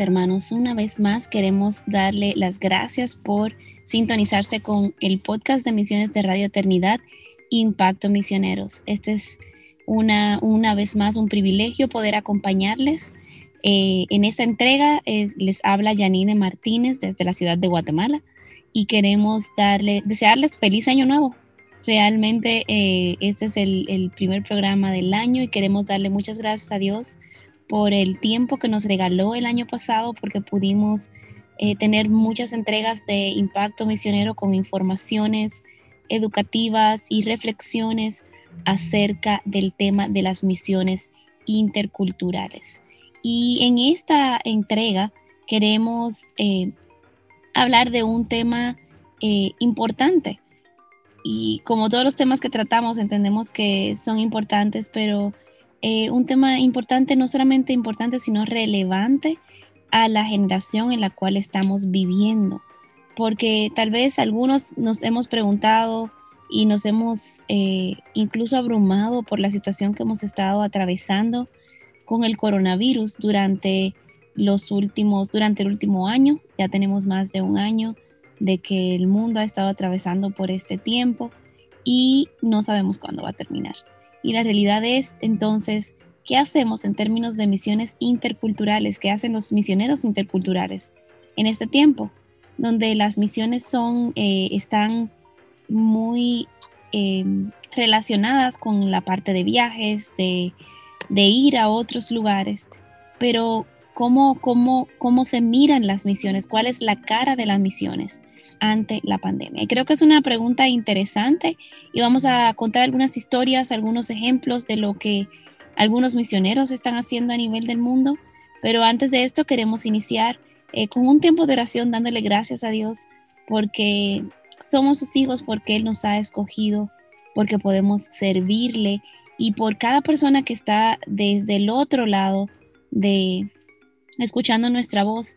Hermanos, una vez más queremos darle las gracias por sintonizarse con el podcast de misiones de Radio Eternidad, Impacto Misioneros. Este es una, una vez más un privilegio poder acompañarles. Eh, en esta entrega les habla Janine Martínez desde la ciudad de Guatemala y queremos darle, desearles feliz año nuevo. Realmente eh, este es el primer programa del año y queremos darle muchas gracias a Dios por el tiempo que nos regaló el año pasado, porque pudimos eh, tener muchas entregas de impacto misionero con informaciones educativas y reflexiones acerca del tema de las misiones interculturales. Y en esta entrega queremos eh, hablar de un tema eh, importante. Y como todos los temas que tratamos, entendemos que son importantes, pero eh, un tema importante, no solamente importante, sino relevante a la generación en la cual estamos viviendo. Porque tal vez algunos nos hemos preguntado y nos hemos eh, incluso abrumado por la situación que hemos estado atravesando con el coronavirus durante los últimos, durante el último año. Ya tenemos más de un año de que el mundo ha estado atravesando por este tiempo y no sabemos cuándo va a terminar. Y la realidad es entonces, ¿qué hacemos en términos de misiones interculturales? ¿Qué hacen los misioneros interculturales en este tiempo? Donde las misiones son, eh, están muy em, relacionadas con la parte de viajes, de, de ir a otros lugares, pero ¿cómo, cómo, cómo se miran las misiones? ¿Cuál es la cara de las misiones? Ante la pandemia? Y creo que es una pregunta interesante y vamos a contar algunas historias, algunos ejemplos de lo que algunos misioneros están haciendo a nivel del mundo. Pero antes de esto queremos iniciar eh, con un tiempo de oración dándole gracias a Dios porque somos sus hijos, porque Él nos ha escogido, porque podemos servirle y por cada persona que está desde el otro lado de escuchando nuestra voz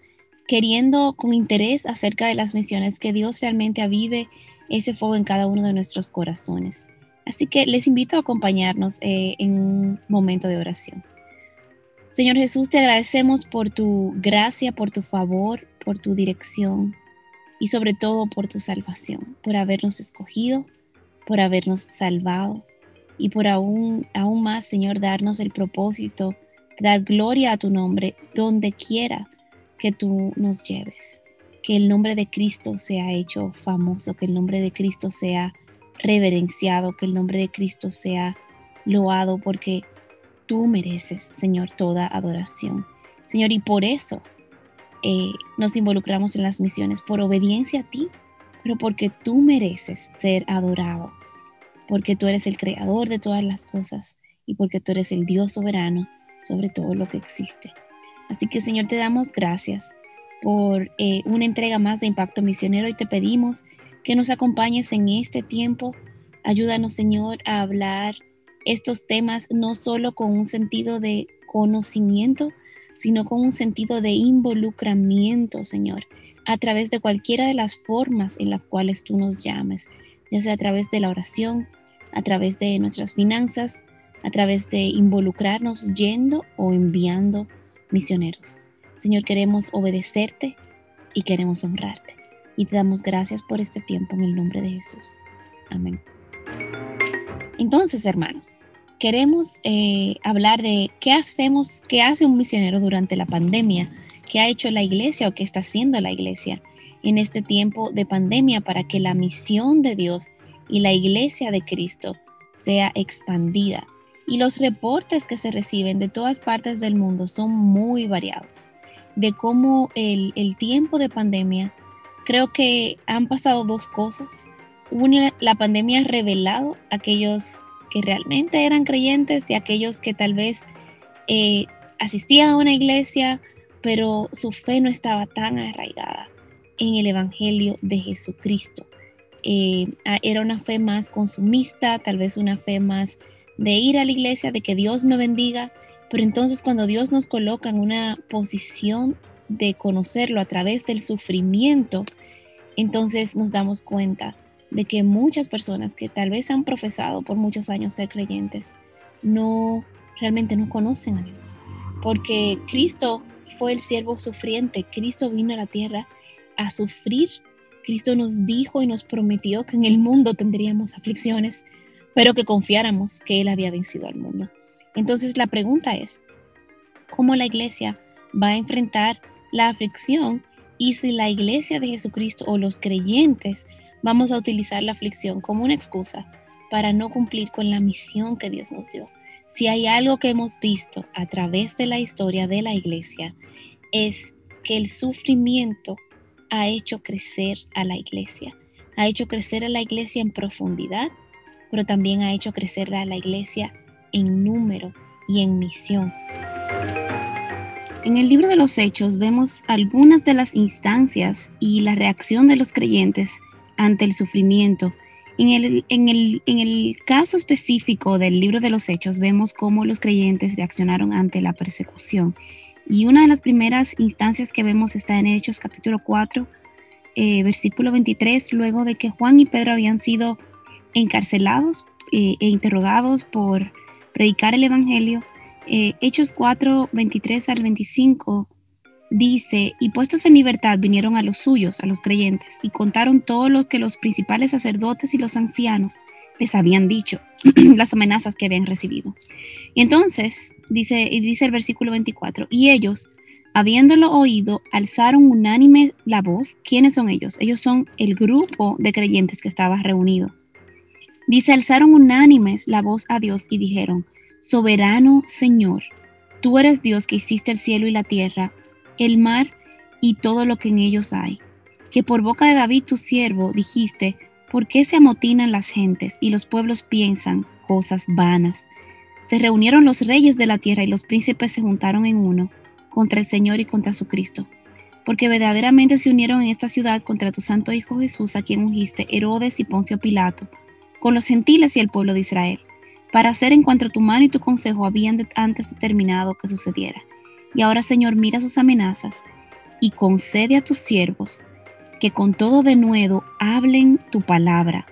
queriendo con interés acerca de las misiones, que Dios realmente avive ese fuego en cada uno de nuestros corazones. Así que les invito a acompañarnos eh, en un momento de oración. Señor Jesús, te agradecemos por tu gracia, por tu favor, por tu dirección y sobre todo por tu salvación, por habernos escogido, por habernos salvado y por aún, aún más, Señor, darnos el propósito de dar gloria a tu nombre donde quiera que tú nos lleves. Que el nombre de Cristo sea hecho famoso, que el nombre de Cristo sea reverenciado, que el nombre de Cristo sea loado, porque tú mereces, Señor, toda adoración. Señor, y por eso eh, nos involucramos en las misiones, por obediencia a ti, pero porque tú mereces ser adorado, porque tú eres el creador de todas las cosas y porque tú eres el Dios soberano sobre todo lo que existe. Así que Señor, te damos gracias por eh, una entrega más de Impacto Misionero y te pedimos que nos acompañes en este tiempo. Ayúdanos, Señor, a hablar estos temas no solo con un sentido de conocimiento, sino con un sentido de involucramiento, Señor, a través de cualquiera de las formas en las cuales tú nos llames, ya sea a través de la oración, a través de nuestras finanzas, a través de involucrarnos yendo o enviando misioneros. Señor, queremos obedecerte y queremos honrarte. Y te damos gracias por este tiempo en el nombre de Jesús. Amén. Entonces, hermanos, queremos eh, hablar de qué hacemos, qué hace un misionero durante la pandemia, qué ha hecho la iglesia o qué está haciendo la iglesia en este tiempo de pandemia para que la misión de Dios y la iglesia de Cristo sea expandida y los reportes que se reciben de todas partes del mundo son muy variados. De cómo el, tiempo de pandemia, creo que han pasado dos cosas. Una, la pandemia ha revelado a aquellos que realmente eran creyentes y aquellos que tal vez eh, asistían a una iglesia, pero su fe no estaba tan arraigada. en el Evangelio de Jesucristo. Eh, era una fe más consumista, tal vez una fe más de ir a la iglesia, de que Dios me bendiga, pero entonces cuando Dios nos coloca en una posición de conocerlo a través del sufrimiento, entonces nos damos cuenta de que muchas personas que tal vez han profesado por muchos años ser creyentes, no realmente no conocen a Dios. Porque Cristo fue el siervo sufriente, Cristo vino a la tierra a sufrir. Cristo nos dijo y nos prometió que en el mundo tendríamos aflicciones, pero que confiáramos que Él había vencido al mundo. Entonces la pregunta es, ¿cómo la iglesia va a enfrentar la aflicción y si la iglesia de Jesucristo o los creyentes vamos a utilizar la aflicción como una excusa para no cumplir con la misión que Dios nos dio? Si hay algo que hemos visto a través de la historia de la iglesia, es que el sufrimiento ha hecho crecer a la iglesia. Ha hecho crecer a la iglesia en profundidad, pero también ha hecho crecer a la iglesia en número y en misión. En el libro de los Hechos vemos algunas de las instancias y la reacción de los creyentes ante el sufrimiento. En el, en, el, en el, caso específico del libro de los Hechos vemos cómo los creyentes reaccionaron ante la persecución. Y una de las primeras instancias que vemos está en Hechos capítulo 4, eh, versículo 23, luego de que Juan y Pedro habían sido encarcelados eh, e interrogados por predicar el Evangelio. Eh, Hechos 4, 23 al 25 dice, y puestos en libertad vinieron a los suyos, a los creyentes, y contaron todo lo que los principales sacerdotes y los ancianos les habían dicho, las amenazas que habían recibido. Y entonces, dice, y dice el versículo 24, y ellos, habiéndolo oído, alzaron unánime la voz. ¿Quiénes son ellos? Ellos son el grupo de creyentes que estaba reunido. Dice, alzaron unánimes la voz a Dios y dijeron, Soberano Señor, tú eres Dios que hiciste el cielo y la tierra, el mar y todo lo que en ellos hay. Que por boca de David tu siervo dijiste, ¿por qué se amotinan las gentes y los pueblos piensan cosas vanas? Se reunieron los reyes de la tierra y los príncipes se juntaron en uno contra el Señor y contra su Cristo. Porque verdaderamente se unieron en esta ciudad contra tu santo Hijo Jesús, a quien ungiste Herodes y Poncio Pilato con los gentiles y el pueblo de Israel, para hacer en cuanto tu mano y tu consejo habían antes determinado que sucediera. Y ahora, Señor, mira sus amenazas y concede a tus siervos que con todo denuedo hablen tu palabra,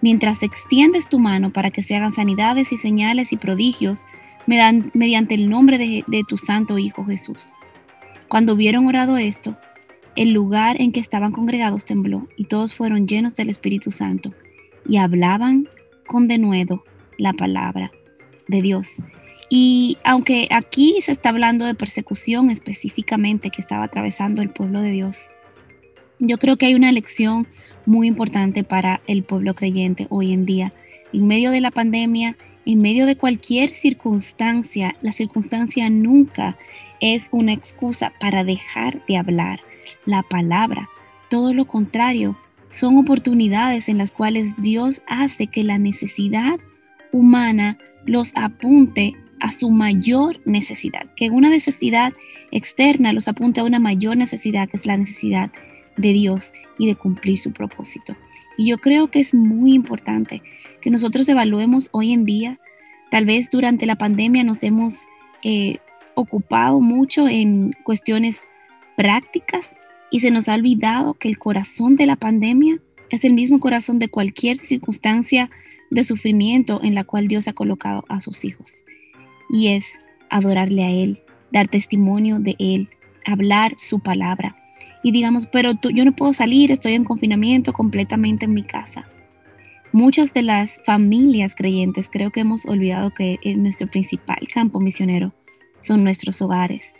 mientras extiendes tu mano para que se hagan sanidades y señales y prodigios mediante el nombre de, de tu santo Hijo Jesús. Cuando hubieron orado esto, el lugar en que estaban congregados tembló y todos fueron llenos del Espíritu Santo y hablaban con denuedo la palabra de Dios. Y aunque aquí se está hablando de persecución específicamente que estaba atravesando el pueblo de Dios, yo creo que hay una lección muy importante para el pueblo creyente hoy en día. En medio de la pandemia, en medio de cualquier circunstancia, la circunstancia nunca es una excusa para dejar de hablar la palabra. Todo lo contrario, son oportunidades en las cuales Dios hace que la necesidad humana los apunte a su mayor necesidad, que una necesidad externa los apunte a una mayor necesidad, que es la necesidad de Dios y de cumplir su propósito. Y yo creo que es muy importante que nosotros evaluemos hoy en día, tal vez durante la pandemia nos hemos eh, ocupado mucho en cuestiones prácticas y se nos ha olvidado que el corazón de la pandemia es el mismo corazón de cualquier circunstancia de sufrimiento en la cual Dios ha colocado a sus hijos. Y es adorarle a Él, dar testimonio de Él, hablar su palabra. Y digamos, pero yo no puedo salir, estoy en confinamiento completamente en mi casa. Muchas de las familias creyentes creo que hemos olvidado que nuestro principal campo misionero son nuestros hogares.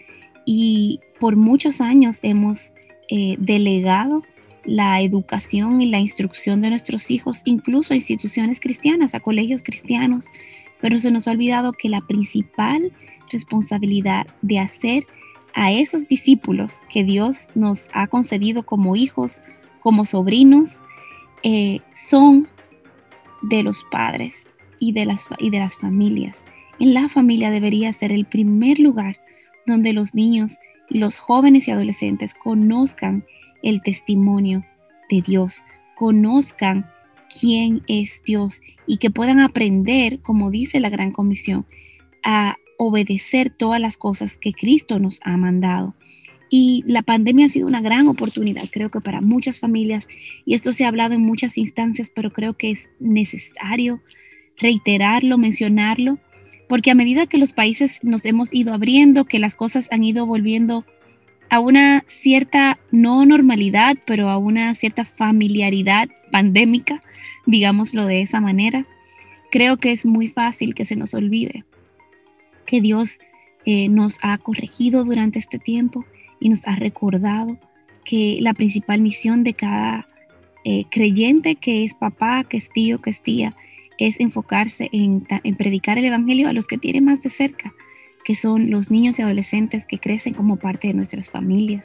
Y por muchos años hemos eh, delegado la educación y la instrucción de nuestros hijos, incluso a instituciones cristianas, a colegios cristianos, pero se nos ha olvidado que la principal responsabilidad de hacer a esos discípulos que Dios nos ha concedido como hijos, como sobrinos, eh, son de los padres y de, las, y de las familias. En la familia debería ser el primer lugar donde los niños los jóvenes y adolescentes conozcan el testimonio de Dios, conozcan quién es Dios y que puedan aprender, como dice la Gran Comisión, a obedecer todas las cosas que Cristo nos ha mandado. Y la pandemia ha sido una gran oportunidad, creo que para muchas familias, y esto se ha hablado en muchas instancias, pero creo que es necesario reiterarlo, mencionarlo, porque a medida que los países nos hemos ido abriendo, que las cosas han ido volviendo a una cierta, no normalidad, pero a una cierta familiaridad pandémica, digámoslo de esa manera, creo que es muy fácil que se nos olvide que Dios eh, nos ha corregido durante este tiempo y nos ha recordado que la principal misión de cada eh, creyente que es papá, que es tío, que es tía, es enfocarse en, predicar el Evangelio a los que tienen más de cerca, que son los niños y adolescentes que crecen como parte de nuestras familias.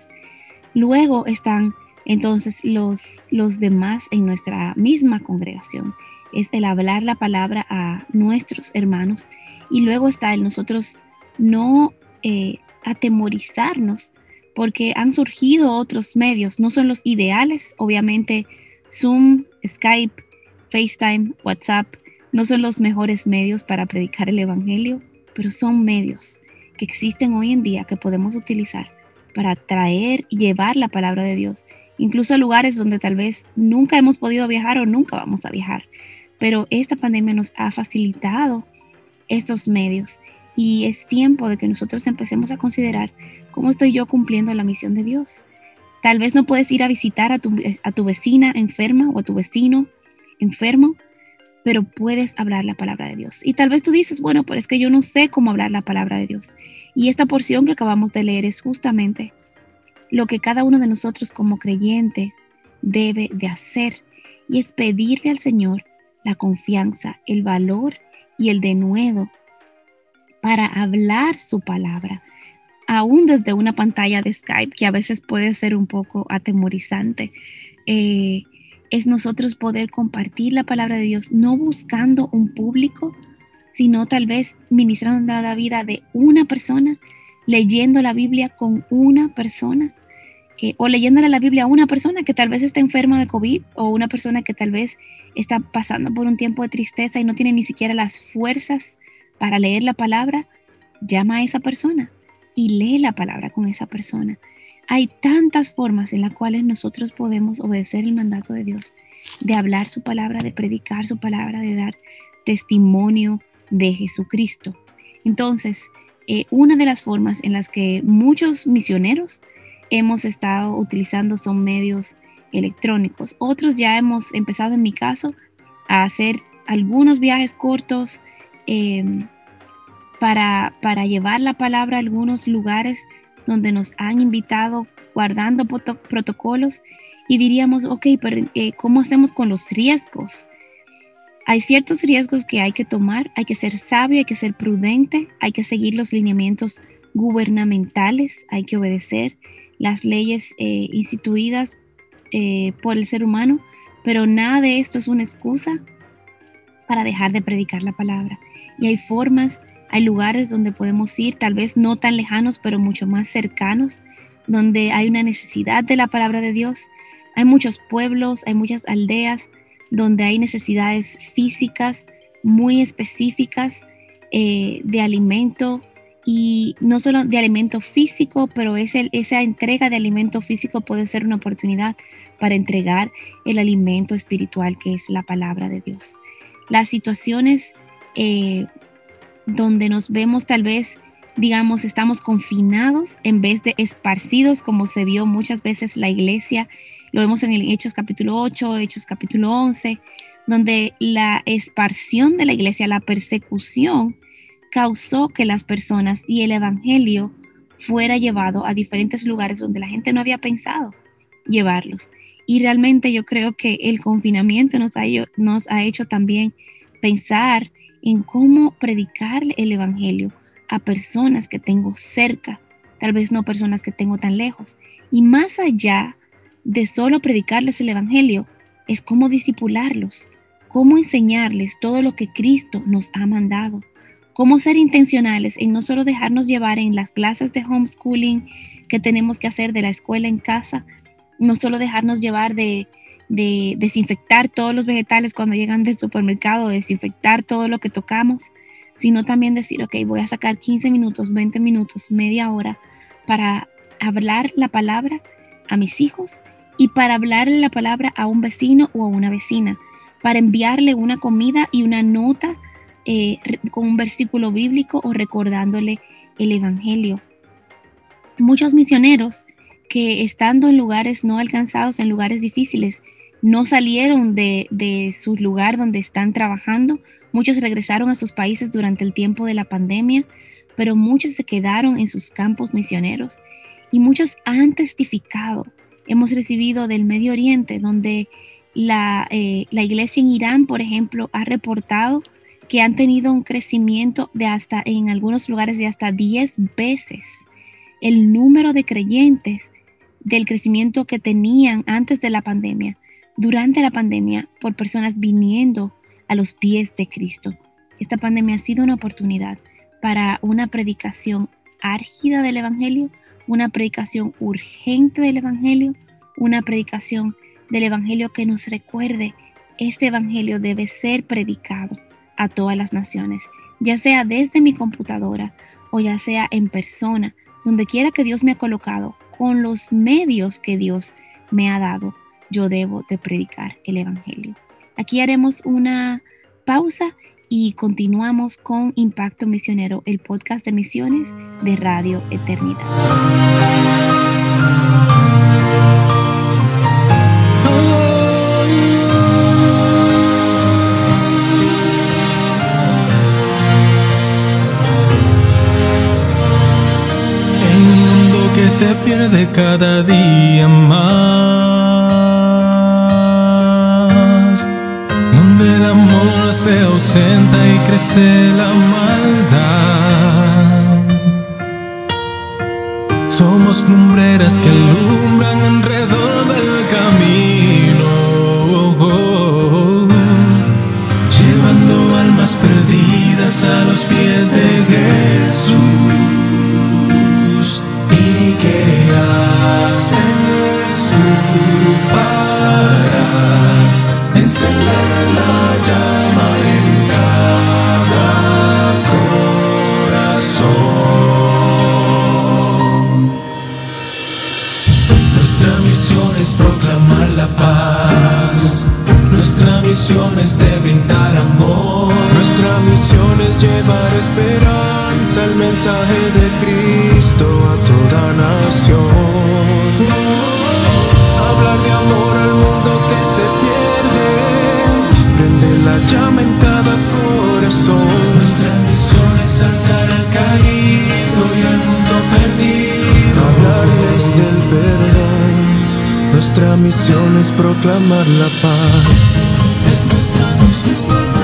Luego están entonces los, los demás en nuestra misma congregación. Es el hablar la palabra a nuestros hermanos y luego está el nosotros no eh, atemorizarnos porque han surgido otros medios, no son los ideales, obviamente Zoom, Skype, FaceTime, WhatsApp, no son los mejores medios para predicar el Evangelio, pero son medios que existen hoy en día que podemos utilizar para traer y llevar la palabra de Dios, incluso a lugares donde tal vez nunca hemos podido viajar o nunca vamos a viajar. Pero esta pandemia nos ha facilitado esos medios y es tiempo de que nosotros empecemos a considerar cómo estoy yo cumpliendo la misión de Dios. Tal vez no puedes ir a visitar a tu, a tu vecina enferma o a tu vecino enfermo, pero puedes hablar la palabra de Dios. Y tal vez tú dices, bueno, pero es que yo no sé cómo hablar la palabra de Dios. Y esta porción que acabamos de leer es justamente lo que cada uno de nosotros como creyente debe de hacer. Y es pedirle al Señor la confianza, el valor y el denuedo para hablar su palabra, aún desde una pantalla de Skype, que a veces puede ser un poco atemorizante. Eh, es nosotros poder compartir la palabra de Dios, no buscando un público, sino tal vez ministrando la vida de una persona, leyendo la Biblia con una persona, eh, o leyéndole la Biblia a una persona que tal vez está enferma de COVID, o una persona que tal vez está pasando por un tiempo de tristeza y no tiene ni siquiera las fuerzas para leer la palabra, llama a esa persona y lee la palabra con esa persona. Hay tantas formas en las cuales nosotros podemos obedecer el mandato de Dios, de hablar su palabra, de predicar su palabra, de dar testimonio de Jesucristo. Entonces, eh, una de las formas en las que muchos misioneros hemos estado utilizando son medios electrónicos. Otros ya hemos empezado, en mi caso, a hacer algunos viajes cortos em, para, para llevar la palabra a algunos lugares donde nos han invitado guardando protocolos y diríamos, ok, pero eh, ¿cómo hacemos con los riesgos? Hay ciertos riesgos que hay que tomar, hay que ser sabio, hay que ser prudente, hay que seguir los lineamientos gubernamentales, hay que obedecer las leyes eh, instituidas eh, por el ser humano, pero nada de esto es una excusa para dejar de predicar la palabra. Y hay formas hay lugares donde podemos ir, tal vez no tan lejanos, pero mucho más cercanos, donde hay una necesidad de la palabra de Dios. Hay muchos pueblos, hay muchas aldeas donde hay necesidades físicas muy específicas eh, de alimento y no solo de alimento físico, pero esa entrega de alimento físico puede ser una oportunidad para entregar el alimento espiritual que es la palabra de Dios. Las situaciones eh, donde nos vemos tal vez, digamos, estamos confinados en vez de esparcidos como se vio muchas veces la iglesia. Lo vemos en el Hechos capítulo 8, Hechos capítulo 11, donde la esparción de la iglesia, la persecución, causó que las personas y el Evangelio fuera llevado a diferentes lugares donde la gente no había pensado llevarlos. Y realmente yo creo que el confinamiento nos ha, nos ha hecho también pensar en cómo predicar el Evangelio a personas que tengo cerca, tal vez no personas que tengo tan lejos. Y más allá de solo predicarles el Evangelio, es cómo disipularlos, cómo enseñarles todo lo que Cristo nos ha mandado, cómo ser intencionales en no solo dejarnos llevar en las clases de homeschooling que tenemos que hacer de la escuela en casa, no solo dejarnos llevar de, de desinfectar todos los vegetales cuando llegan del supermercado, desinfectar todo lo que tocamos, sino también decir, ok, voy a sacar 15 minutos, 20 minutos, media hora para hablar la palabra a mis hijos y para hablarle la palabra a un vecino o a una vecina, para enviarle una comida y una nota eh, con un versículo bíblico o recordándole el Evangelio. Muchos misioneros que estando en lugares no alcanzados, en lugares difíciles, no salieron de, de su lugar donde están trabajando. Muchos regresaron a sus países durante el tiempo de la pandemia, pero muchos se quedaron en sus campos misioneros. Y muchos han testificado. Hemos recibido del Medio Oriente, donde la, eh, la iglesia en Irán, por ejemplo, ha reportado que han tenido un crecimiento de hasta, en algunos lugares, de hasta 10 veces el número de creyentes del crecimiento que tenían antes de la pandemia, durante la pandemia, por personas viniendo a los pies de Cristo. Esta pandemia ha sido una oportunidad para una predicación árgida del Evangelio, una predicación urgente del Evangelio, una predicación del Evangelio que nos recuerde, este Evangelio debe ser predicado a todas las naciones, ya sea desde mi computadora o ya sea en persona, donde quiera que Dios me ha colocado, con los medios que Dios me ha dado, yo debo de predicar el Evangelio. Aquí haremos una pausa y continuamos con Impacto Misionero, el podcast de misiones de Radio Eternidad. Mundo que se pierde cada día más se ausenta y crece la maldad. Somos lumbreras que alumbran alrededor misión es llevar esperanza, el mensaje de Cristo a toda nación. Hablar de amor al mundo que se pierde, prende la llama en cada corazón. Nuestra misión es alzar al caído y al mundo perdido. Hablarles del perdón. Nuestra misión es proclamar la paz. Pon en mi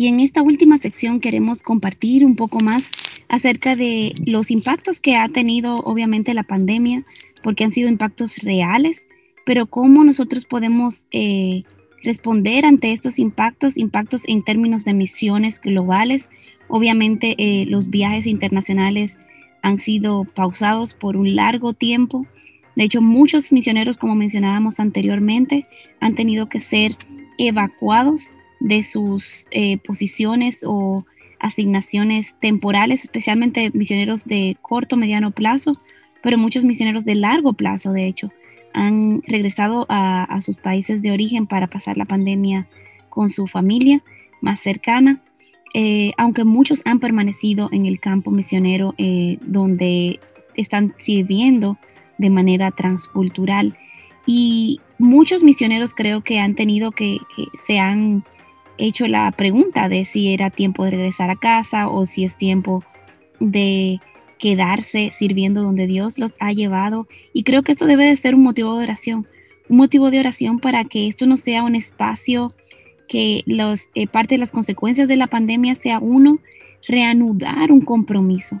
Y en esta última sección queremos compartir un poco más acerca de los impactos que ha tenido obviamente la pandemia, porque han sido impactos reales, pero cómo nosotros podemos eh, responder ante estos impactos, impactos en términos de misiones globales. Obviamente eh, los viajes internacionales han sido pausados por un largo tiempo. De hecho, muchos misioneros, como mencionábamos anteriormente, han tenido que ser evacuados de sus eh, posiciones o asignaciones temporales, especialmente misioneros de corto, mediano plazo, pero muchos misioneros de largo plazo, de hecho, han regresado a, sus países de origen para pasar la pandemia con su familia más cercana, eh, aunque muchos han permanecido en el campo misionero eh, donde están sirviendo de manera transcultural. Y muchos misioneros creo que han tenido que, que se han hecho la pregunta de si era tiempo de regresar a casa o si es tiempo de quedarse sirviendo donde Dios los ha llevado. Y creo que esto debe de ser un motivo de oración, un motivo de oración para que esto no sea un espacio que los, eh, parte de las consecuencias de la pandemia sea uno, reanudar un compromiso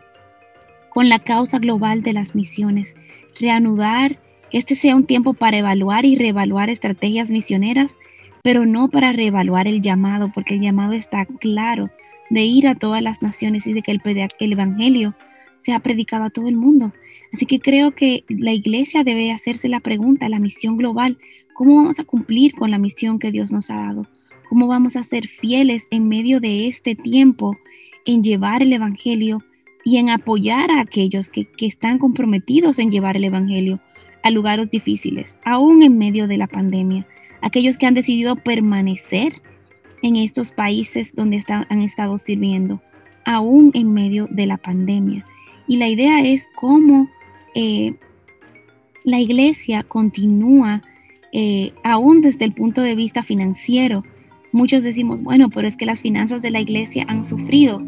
con la causa global de las misiones, reanudar, este sea un tiempo para evaluar y reevaluar estrategias misioneras, pero no para reevaluar el llamado, porque el llamado está claro de ir a todas las naciones y de que el, el Evangelio se ha predicado a todo el mundo. Así que creo que la iglesia debe hacerse la pregunta, la misión global, ¿cómo vamos a cumplir con la misión que Dios nos ha dado? ¿Cómo vamos a ser fieles en medio de este tiempo en llevar el Evangelio y en apoyar a aquellos que, que están comprometidos en llevar el Evangelio a lugares difíciles, aún en medio de la pandemia? Aquellos que han decidido permanecer en estos países donde están, han estado sirviendo, aún en medio de la pandemia. Y la idea es cómo eh, la iglesia continúa, eh, aún desde el punto de vista financiero. Muchos decimos, bueno, pero es que las finanzas de la iglesia han sufrido.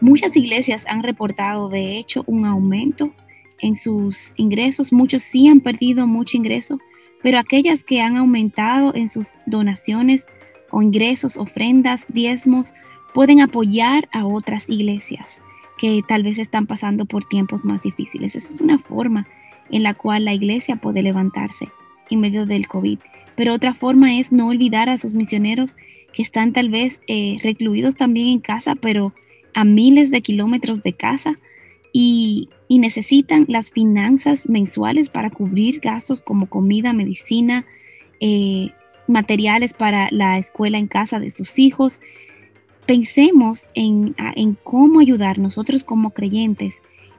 Muchas iglesias han reportado, de hecho, un aumento en sus ingresos. Muchos sí han perdido mucho ingreso, pero aquellas que han aumentado en sus donaciones o ingresos, ofrendas, diezmos, pueden apoyar a otras iglesias que tal vez están pasando por tiempos más difíciles. Esa es una forma en la cual la iglesia puede levantarse en medio del COVID. Pero otra forma es no olvidar a sus misioneros que están tal vez eh, recluidos también en casa, pero a miles de kilómetros de casa y, necesitan las finanzas mensuales para cubrir gastos como comida, medicina, eh, materiales para la escuela en casa de sus hijos, pensemos en, cómo ayudar nosotros como creyentes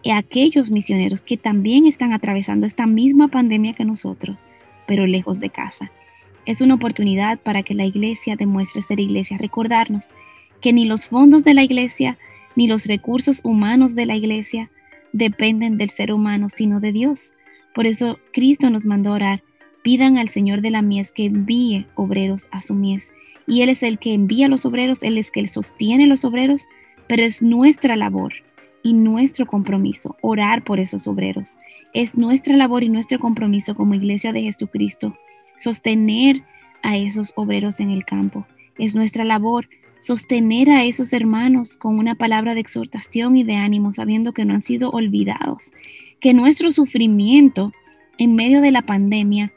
a aquellos misioneros que también están atravesando esta misma pandemia que nosotros, pero lejos de casa. Es una oportunidad para que la iglesia demuestre ser iglesia, recordarnos que ni los fondos de la iglesia ni los recursos humanos de la iglesia dependen del ser humano, sino de Dios. Por eso Cristo nos mandó orar, pidan al Señor de la mies que envíe obreros a su mies y Él es el que envía a los obreros, Él es el que sostiene los obreros, pero es nuestra labor y nuestro compromiso orar por esos obreros. Es nuestra labor y nuestro compromiso como iglesia de Jesucristo sostener a esos obreros en el campo. Es nuestra labor sostener a esos hermanos con una palabra de exhortación y de ánimo, sabiendo que no han sido olvidados, que nuestro sufrimiento en medio de la pandemia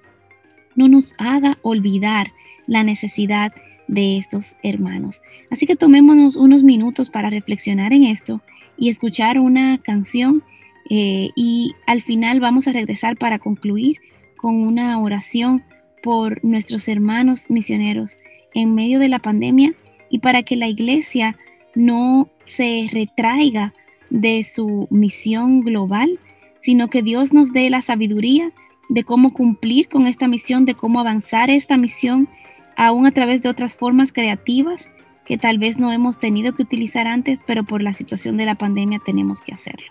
no nos haga olvidar la necesidad de estos hermanos. Así que tomémonos unos minutos para reflexionar en esto y escuchar una canción eh, y al final vamos a regresar para concluir con una oración por nuestros hermanos misioneros en medio de la pandemia y para que la iglesia no se retraiga de su misión global, sino que Dios nos dé la sabiduría de cómo cumplir con esta misión, de cómo avanzar esta misión aún a través de otras formas creativas que tal vez no hemos tenido que utilizar antes, pero por la situación de la pandemia tenemos que hacerlo.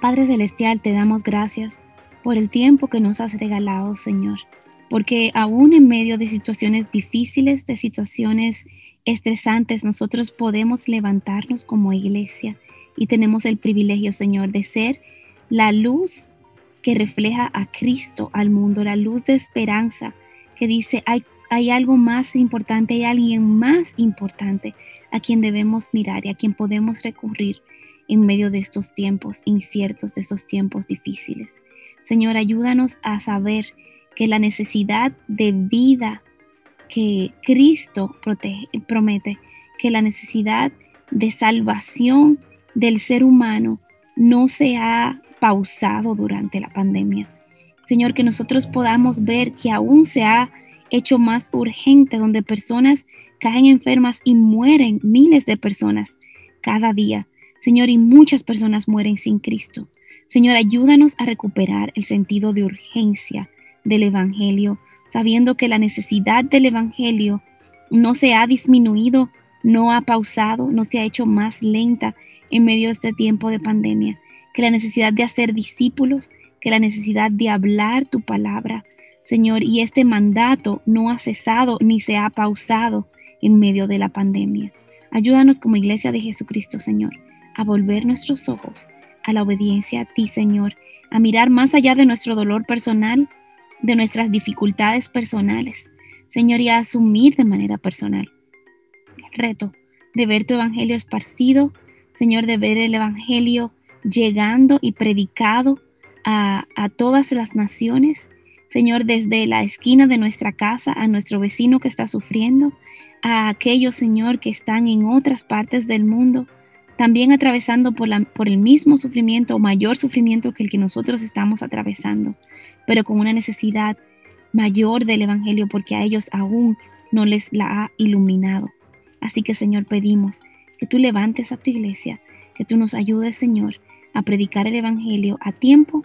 Padre Celestial, te damos gracias por el tiempo que nos has regalado, Señor, porque aún en medio de situaciones difíciles, de situaciones estresantes, nosotros podemos levantarnos como iglesia y tenemos el privilegio, Señor, de ser la luz que refleja a Cristo al mundo, la luz de esperanza que dice, hay hay algo más importante, hay alguien más importante a quien debemos mirar y a quien podemos recurrir en medio de estos tiempos inciertos, de estos tiempos difíciles. Señor, ayúdanos a saber que la necesidad de vida que Cristo promete, que la necesidad de salvación del ser humano no se ha pausado durante la pandemia. Señor, que nosotros podamos ver que aún se ha hecho más urgente, donde personas caen enfermas y mueren miles de personas cada día. Señor, y muchas personas mueren sin Cristo. Señor, ayúdanos a recuperar el sentido de urgencia del Evangelio, sabiendo que la necesidad del Evangelio no se ha disminuido, no ha pausado, no se ha hecho más lenta en medio de este tiempo de pandemia, que la necesidad de hacer discípulos, que la necesidad de hablar tu palabra, Señor, y este mandato no ha cesado ni se ha pausado en medio de la pandemia. Ayúdanos como iglesia de Jesucristo, Señor, a volver nuestros ojos a la obediencia a ti, Señor, a mirar más allá de nuestro dolor personal, de nuestras dificultades personales, Señor, y asumir de manera personal. El reto de ver tu evangelio esparcido, Señor, de ver el evangelio llegando y predicado a, a todas las naciones, Señor, desde la esquina de nuestra casa a nuestro vecino que está sufriendo, a aquellos, Señor, que están en otras partes del mundo, también atravesando por, la, por el mismo sufrimiento o mayor sufrimiento que el que nosotros estamos atravesando, pero con una necesidad mayor del Evangelio porque a ellos aún no les la ha iluminado. Así que, Señor, pedimos que tú levantes a tu iglesia, que tú nos ayudes, Señor, a predicar el Evangelio a tiempo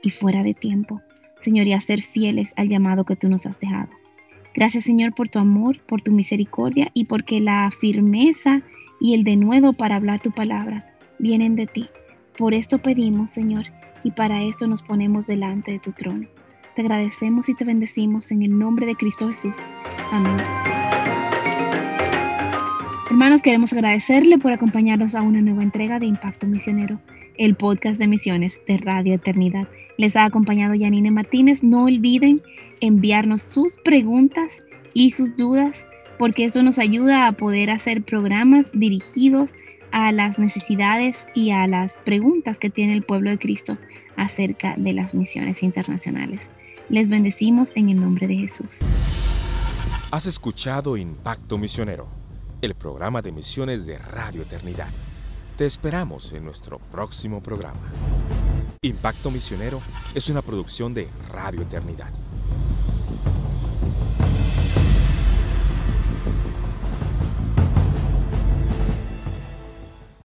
y fuera de tiempo. Señor, y a ser fieles al llamado que tú nos has dejado. Gracias, Señor, por tu amor, por tu misericordia y porque la firmeza y el denuedo para hablar tu palabra vienen de ti. Por esto pedimos, Señor, y para esto nos ponemos delante de tu trono. Te agradecemos y te bendecimos en el nombre de Cristo Jesús. Amén. Hermanos, queremos agradecerle por acompañarnos a una nueva entrega de Impacto Misionero, el podcast de misiones de Radio Eternidad. Les ha acompañado Yanine Martínez. No olviden enviarnos sus preguntas y sus dudas porque esto nos ayuda a poder hacer programas dirigidos a las necesidades y a las preguntas que tiene el pueblo de Cristo acerca de las misiones internacionales. Les bendecimos en el nombre de Jesús. Has escuchado Impacto Misionero, el programa de misiones de Radio Eternidad. Te esperamos en nuestro próximo programa. Impacto Misionero es una producción de Radio Eternidad.